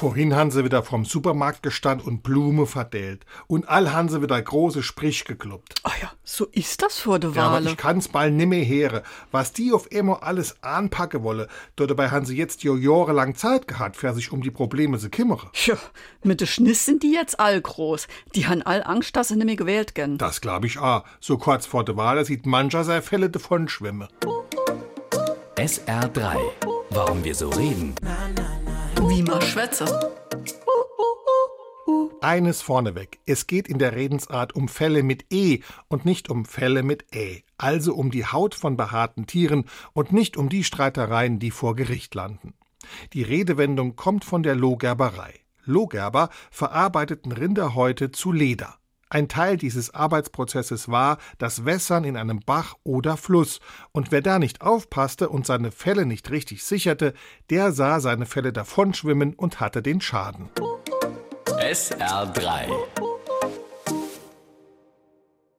Vorhin haben sie wieder vom Supermarkt gestanden und Blume verdellt. Und all haben sie wieder große Sprich gekloppt. Ah ja, so ist das vor der Ja, aber Wahl. ich kann's bald nimmer here. Was die auf immer alles anpacken wolle, dort dabei haben sie jetzt jo jahrelang Zeit gehabt, für sich um die Probleme zu kümmern. ja, mit de Schniss sind die jetzt all groß. Die han all Angst, dass sie nicht mehr gewählt gern. Das glaub ich auch. So kurz vor der Wahl, sieht mancher sei Fälle davon schwimmen. SR3. Warum wir so reden. Wie man schwätze. Eines vorneweg. Es geht in der Redensart um Fälle mit E und nicht um Fälle mit Ä. Also um die Haut von behaarten Tieren und nicht um die Streitereien, die vor Gericht landen. Die Redewendung kommt von der Lohgerberei. Lohgerber verarbeiteten Rinderhäute zu Leder. Ein Teil dieses Arbeitsprozesses war das Wässern in einem Bach oder Fluss, und wer da nicht aufpasste und seine Felle nicht richtig sicherte, der sah seine Felle davonschwimmen und hatte den Schaden. SR3.